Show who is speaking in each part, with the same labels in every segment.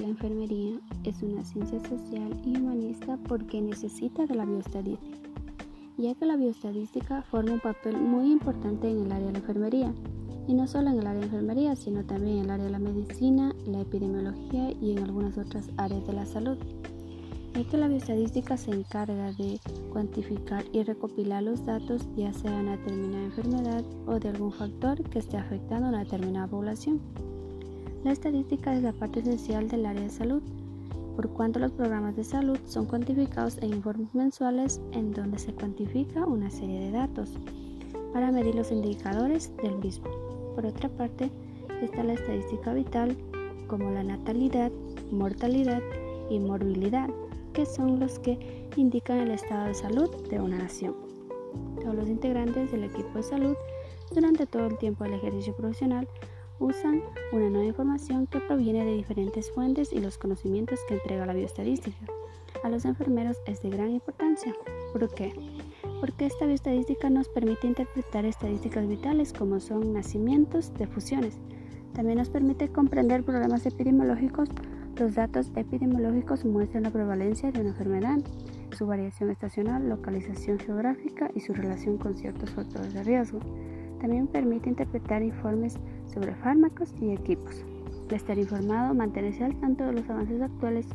Speaker 1: enfermería es una ciencia social y humanista porque necesita de la bioestadística, ya que la bioestadística forma un papel muy importante en el área de la enfermería, y no solo en el área de enfermería, sino también en el área de la medicina, la epidemiología y en algunas otras áreas de la salud. Ya que la bioestadística se encarga de cuantificar y recopilar los datos ya sea de una determinada enfermedad o de algún factor que esté afectando a una determinada población. La estadística es la parte esencial del área de salud, por cuanto los programas de salud son cuantificados en informes mensuales en donde se cuantifica una serie de datos para medir los indicadores del mismo. Por otra parte, está la estadística vital como la natalidad, mortalidad y morbilidad, que son los que indican el estado de salud de una nación. Todos los integrantes del equipo de salud durante todo el tiempo del ejercicio profesional usan una nueva información que proviene de diferentes fuentes y los conocimientos que entrega la bioestadística. A los enfermeros es de gran importancia. ¿Por qué? Porque esta bioestadística nos permite interpretar estadísticas vitales como son nacimientos, defusiones. También nos permite comprender problemas epidemiológicos. Los datos epidemiológicos muestran la prevalencia de una enfermedad, su variación estacional, localización geográfica y su relación con ciertos factores de riesgo. También permite interpretar informes sobre fármacos y equipos. estar informado, mantenerse al tanto de los avances actuales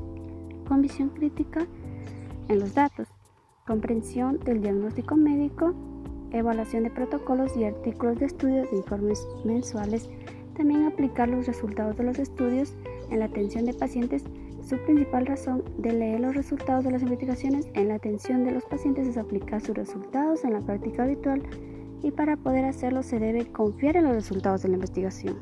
Speaker 1: con visión crítica en los datos, comprensión del diagnóstico médico, evaluación de protocolos y artículos de estudio de informes mensuales, también aplicar los resultados de los estudios en la atención de pacientes. Su principal razón de leer los resultados de las investigaciones en la atención de los pacientes es aplicar sus resultados en la práctica habitual y para poder hacerlo se debe confiar en los resultados de la investigación.